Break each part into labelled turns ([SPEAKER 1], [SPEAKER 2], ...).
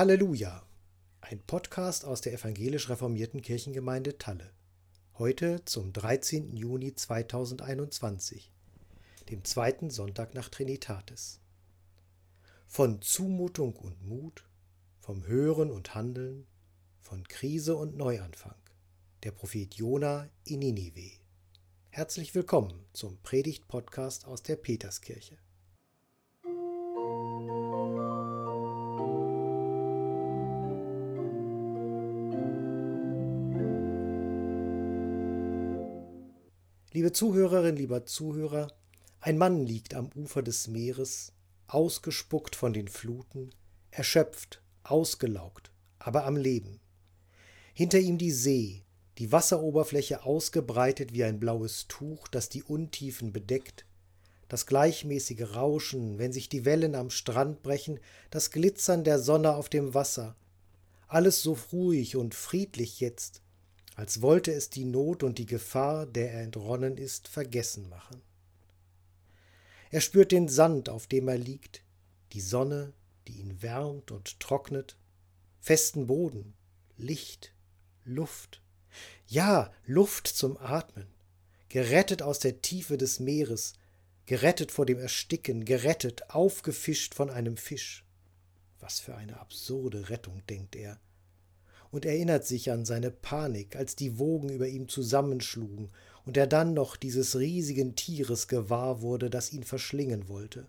[SPEAKER 1] Halleluja! Ein Podcast aus der evangelisch reformierten Kirchengemeinde Talle. Heute zum 13. Juni 2021, dem zweiten Sonntag nach Trinitatis. Von Zumutung und Mut, vom Hören und Handeln, von Krise und Neuanfang. Der Prophet Jona in Ninive. Herzlich willkommen zum Predigt-Podcast aus der Peterskirche. Liebe Zuhörerin, lieber Zuhörer, ein Mann liegt am Ufer des Meeres, ausgespuckt von den Fluten, erschöpft, ausgelaugt, aber am Leben. Hinter ihm die See, die Wasseroberfläche ausgebreitet wie ein blaues Tuch, das die Untiefen bedeckt, das gleichmäßige Rauschen, wenn sich die Wellen am Strand brechen, das Glitzern der Sonne auf dem Wasser, alles so ruhig und friedlich jetzt, als wollte es die Not und die Gefahr, der er entronnen ist, vergessen machen. Er spürt den Sand, auf dem er liegt, die Sonne, die ihn wärmt und trocknet, festen Boden, Licht, Luft. Ja, Luft zum Atmen, gerettet aus der Tiefe des Meeres, gerettet vor dem Ersticken, gerettet, aufgefischt von einem Fisch. Was für eine absurde Rettung, denkt er und erinnert sich an seine Panik, als die Wogen über ihm zusammenschlugen und er dann noch dieses riesigen Tieres gewahr wurde, das ihn verschlingen wollte.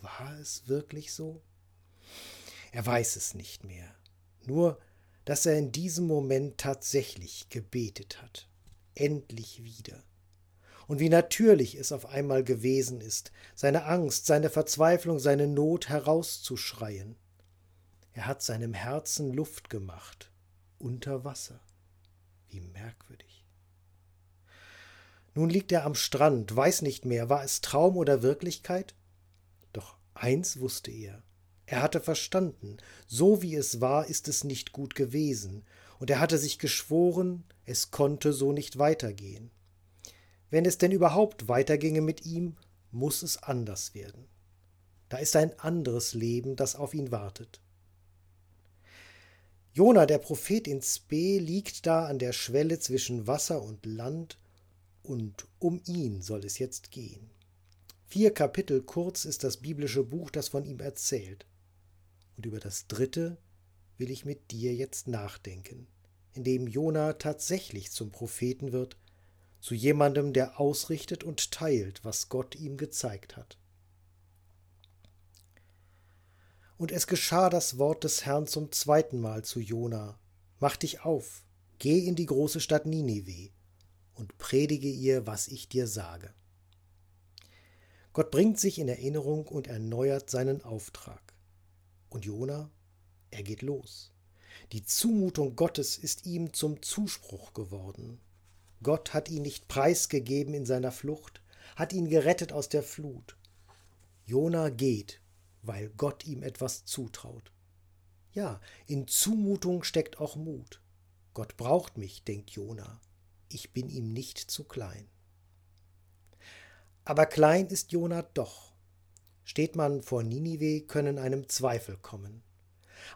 [SPEAKER 1] War es wirklich so? Er weiß es nicht mehr, nur dass er in diesem Moment tatsächlich gebetet hat, endlich wieder. Und wie natürlich es auf einmal gewesen ist, seine Angst, seine Verzweiflung, seine Not herauszuschreien. Er hat seinem Herzen Luft gemacht, unter Wasser. Wie merkwürdig. Nun liegt er am Strand, weiß nicht mehr, war es Traum oder Wirklichkeit? Doch eins wusste er. Er hatte verstanden, so wie es war, ist es nicht gut gewesen, und er hatte sich geschworen, es konnte so nicht weitergehen. Wenn es denn überhaupt weiterginge mit ihm, muss es anders werden. Da ist ein anderes Leben, das auf ihn wartet. Jona, der Prophet in Spe, liegt da an der Schwelle zwischen Wasser und Land, und um ihn soll es jetzt gehen. Vier Kapitel kurz ist das biblische Buch, das von ihm erzählt. Und über das dritte will ich mit dir jetzt nachdenken, indem Jona tatsächlich zum Propheten wird, zu jemandem, der ausrichtet und teilt, was Gott ihm gezeigt hat. Und es geschah das Wort des Herrn zum zweiten Mal zu Jona: Mach dich auf, geh in die große Stadt Ninive und predige ihr, was ich dir sage. Gott bringt sich in Erinnerung und erneuert seinen Auftrag. Und Jona, er geht los. Die Zumutung Gottes ist ihm zum Zuspruch geworden. Gott hat ihn nicht preisgegeben in seiner Flucht, hat ihn gerettet aus der Flut. Jona geht weil Gott ihm etwas zutraut. Ja, in Zumutung steckt auch Mut. Gott braucht mich, denkt Jona. Ich bin ihm nicht zu klein. Aber klein ist Jona doch. Steht man vor Ninive, können einem Zweifel kommen.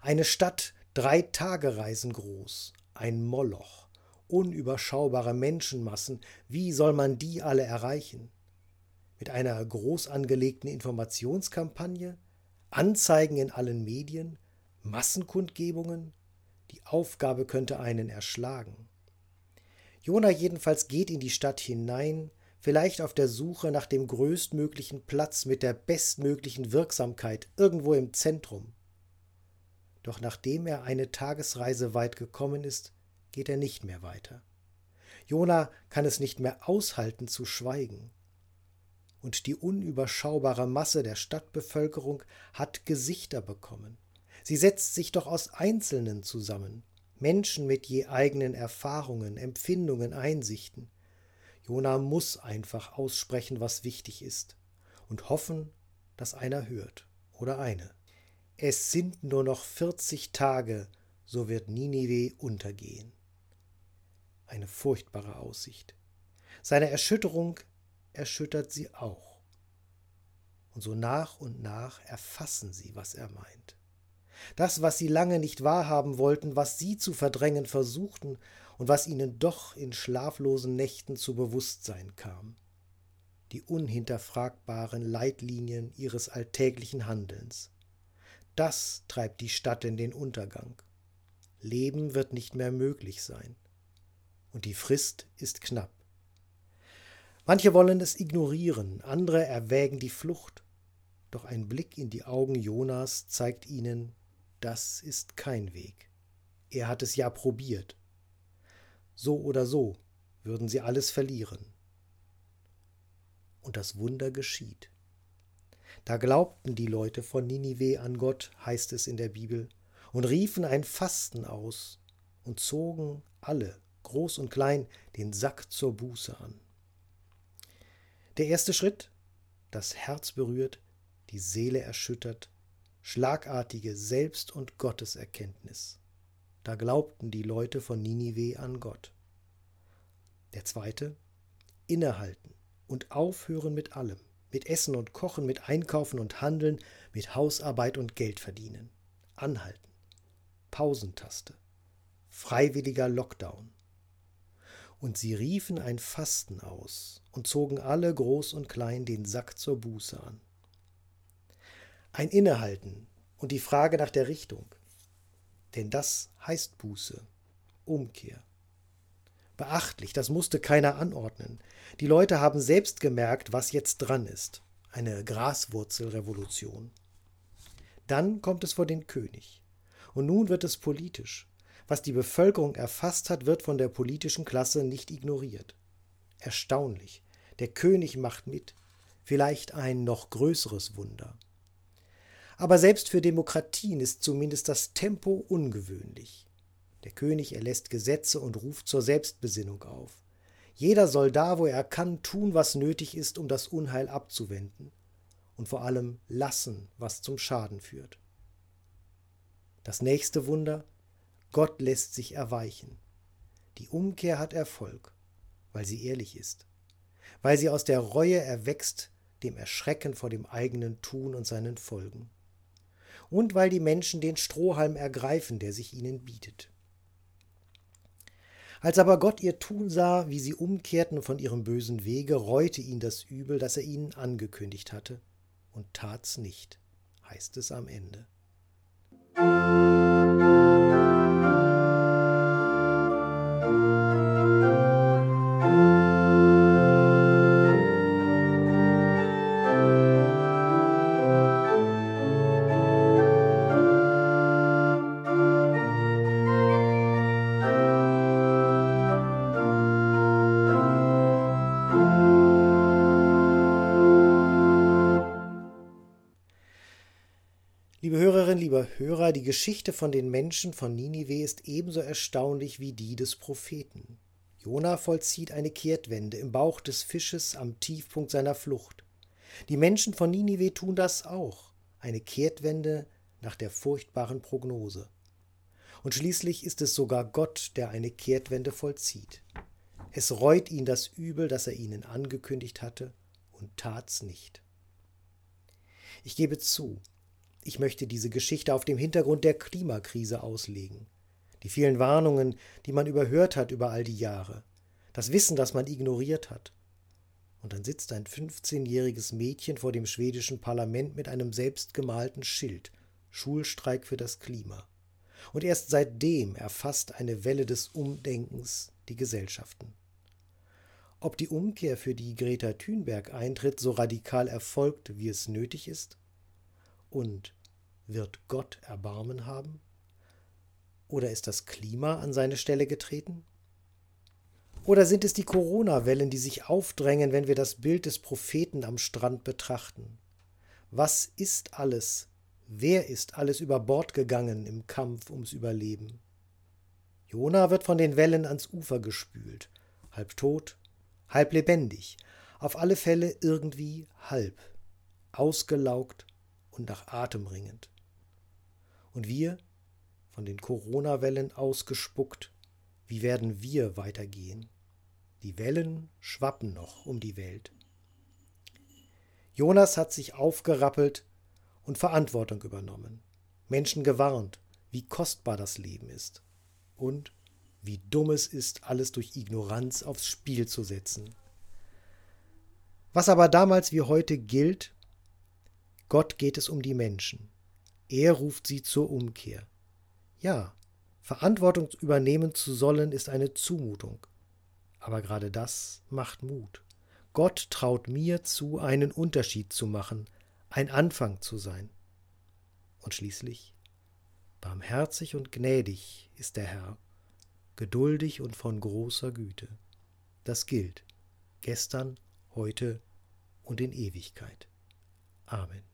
[SPEAKER 1] Eine Stadt drei Tagereisen groß, ein Moloch, unüberschaubare Menschenmassen, wie soll man die alle erreichen? Mit einer groß angelegten Informationskampagne? Anzeigen in allen Medien, Massenkundgebungen, die Aufgabe könnte einen erschlagen. Jona jedenfalls geht in die Stadt hinein, vielleicht auf der Suche nach dem größtmöglichen Platz mit der bestmöglichen Wirksamkeit irgendwo im Zentrum. Doch nachdem er eine Tagesreise weit gekommen ist, geht er nicht mehr weiter. Jona kann es nicht mehr aushalten zu schweigen und die unüberschaubare Masse der Stadtbevölkerung hat Gesichter bekommen. Sie setzt sich doch aus Einzelnen zusammen, Menschen mit je eigenen Erfahrungen, Empfindungen, Einsichten. Jona muss einfach aussprechen, was wichtig ist, und hoffen, dass einer hört oder eine. Es sind nur noch vierzig Tage, so wird Ninive untergehen. Eine furchtbare Aussicht. Seine Erschütterung erschüttert sie auch. Und so nach und nach erfassen sie, was er meint. Das, was sie lange nicht wahrhaben wollten, was sie zu verdrängen versuchten und was ihnen doch in schlaflosen Nächten zu Bewusstsein kam. Die unhinterfragbaren Leitlinien ihres alltäglichen Handelns. Das treibt die Stadt in den Untergang. Leben wird nicht mehr möglich sein. Und die Frist ist knapp. Manche wollen es ignorieren, andere erwägen die Flucht. Doch ein Blick in die Augen Jonas zeigt ihnen, das ist kein Weg. Er hat es ja probiert. So oder so würden sie alles verlieren. Und das Wunder geschieht. Da glaubten die Leute von Ninive an Gott, heißt es in der Bibel, und riefen ein Fasten aus und zogen alle, groß und klein, den Sack zur Buße an. Der erste Schritt, das Herz berührt, die Seele erschüttert, schlagartige Selbst- und Gotteserkenntnis. Da glaubten die Leute von Ninive an Gott. Der zweite, innehalten und aufhören mit allem, mit Essen und Kochen, mit Einkaufen und Handeln, mit Hausarbeit und Geld verdienen. Anhalten. Pausentaste. Freiwilliger Lockdown. Und sie riefen ein Fasten aus und zogen alle groß und klein den Sack zur Buße an. Ein Innehalten und die Frage nach der Richtung. Denn das heißt Buße, Umkehr. Beachtlich, das musste keiner anordnen. Die Leute haben selbst gemerkt, was jetzt dran ist. Eine Graswurzelrevolution. Dann kommt es vor den König. Und nun wird es politisch. Was die Bevölkerung erfasst hat, wird von der politischen Klasse nicht ignoriert. Erstaunlich. Der König macht mit. Vielleicht ein noch größeres Wunder. Aber selbst für Demokratien ist zumindest das Tempo ungewöhnlich. Der König erlässt Gesetze und ruft zur Selbstbesinnung auf. Jeder soll da, wo er kann, tun, was nötig ist, um das Unheil abzuwenden. Und vor allem lassen, was zum Schaden führt. Das nächste Wunder, Gott lässt sich erweichen. Die Umkehr hat Erfolg, weil sie ehrlich ist, weil sie aus der Reue erwächst, dem Erschrecken vor dem eigenen Tun und seinen Folgen und weil die Menschen den Strohhalm ergreifen, der sich ihnen bietet. Als aber Gott ihr Tun sah, wie sie umkehrten von ihrem bösen Wege, reute ihn das Übel, das er ihnen angekündigt hatte, und tat's nicht, heißt es am Ende. Liebe Hörerinnen, lieber Hörer, die Geschichte von den Menschen von Ninive ist ebenso erstaunlich wie die des Propheten. Jona vollzieht eine Kehrtwende im Bauch des Fisches am Tiefpunkt seiner Flucht. Die Menschen von Ninive tun das auch, eine Kehrtwende nach der furchtbaren Prognose. Und schließlich ist es sogar Gott, der eine Kehrtwende vollzieht. Es reut ihn das Übel, das er ihnen angekündigt hatte, und tat's nicht. Ich gebe zu, ich möchte diese Geschichte auf dem Hintergrund der Klimakrise auslegen. Die vielen Warnungen, die man überhört hat über all die Jahre. Das Wissen, das man ignoriert hat. Und dann sitzt ein 15-jähriges Mädchen vor dem schwedischen Parlament mit einem selbstgemalten Schild. Schulstreik für das Klima. Und erst seitdem erfasst eine Welle des Umdenkens die Gesellschaften. Ob die Umkehr, für die Greta Thunberg eintritt, so radikal erfolgt, wie es nötig ist? Und wird Gott Erbarmen haben? Oder ist das Klima an seine Stelle getreten? Oder sind es die Corona-Wellen, die sich aufdrängen, wenn wir das Bild des Propheten am Strand betrachten? Was ist alles? Wer ist alles über Bord gegangen im Kampf ums Überleben? Jona wird von den Wellen ans Ufer gespült, halb tot, halb lebendig, auf alle Fälle irgendwie halb, ausgelaugt und nach Atem ringend. Und wir, von den Corona-Wellen ausgespuckt, wie werden wir weitergehen? Die Wellen schwappen noch um die Welt. Jonas hat sich aufgerappelt und Verantwortung übernommen. Menschen gewarnt, wie kostbar das Leben ist und wie dumm es ist, alles durch Ignoranz aufs Spiel zu setzen. Was aber damals wie heute gilt, Gott geht es um die Menschen. Er ruft sie zur Umkehr. Ja, Verantwortung übernehmen zu sollen, ist eine Zumutung. Aber gerade das macht Mut. Gott traut mir zu, einen Unterschied zu machen, ein Anfang zu sein. Und schließlich, barmherzig und gnädig ist der Herr, geduldig und von großer Güte. Das gilt gestern, heute und in Ewigkeit. Amen.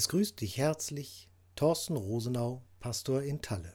[SPEAKER 1] Es grüßt dich herzlich Thorsten Rosenau, Pastor in Talle.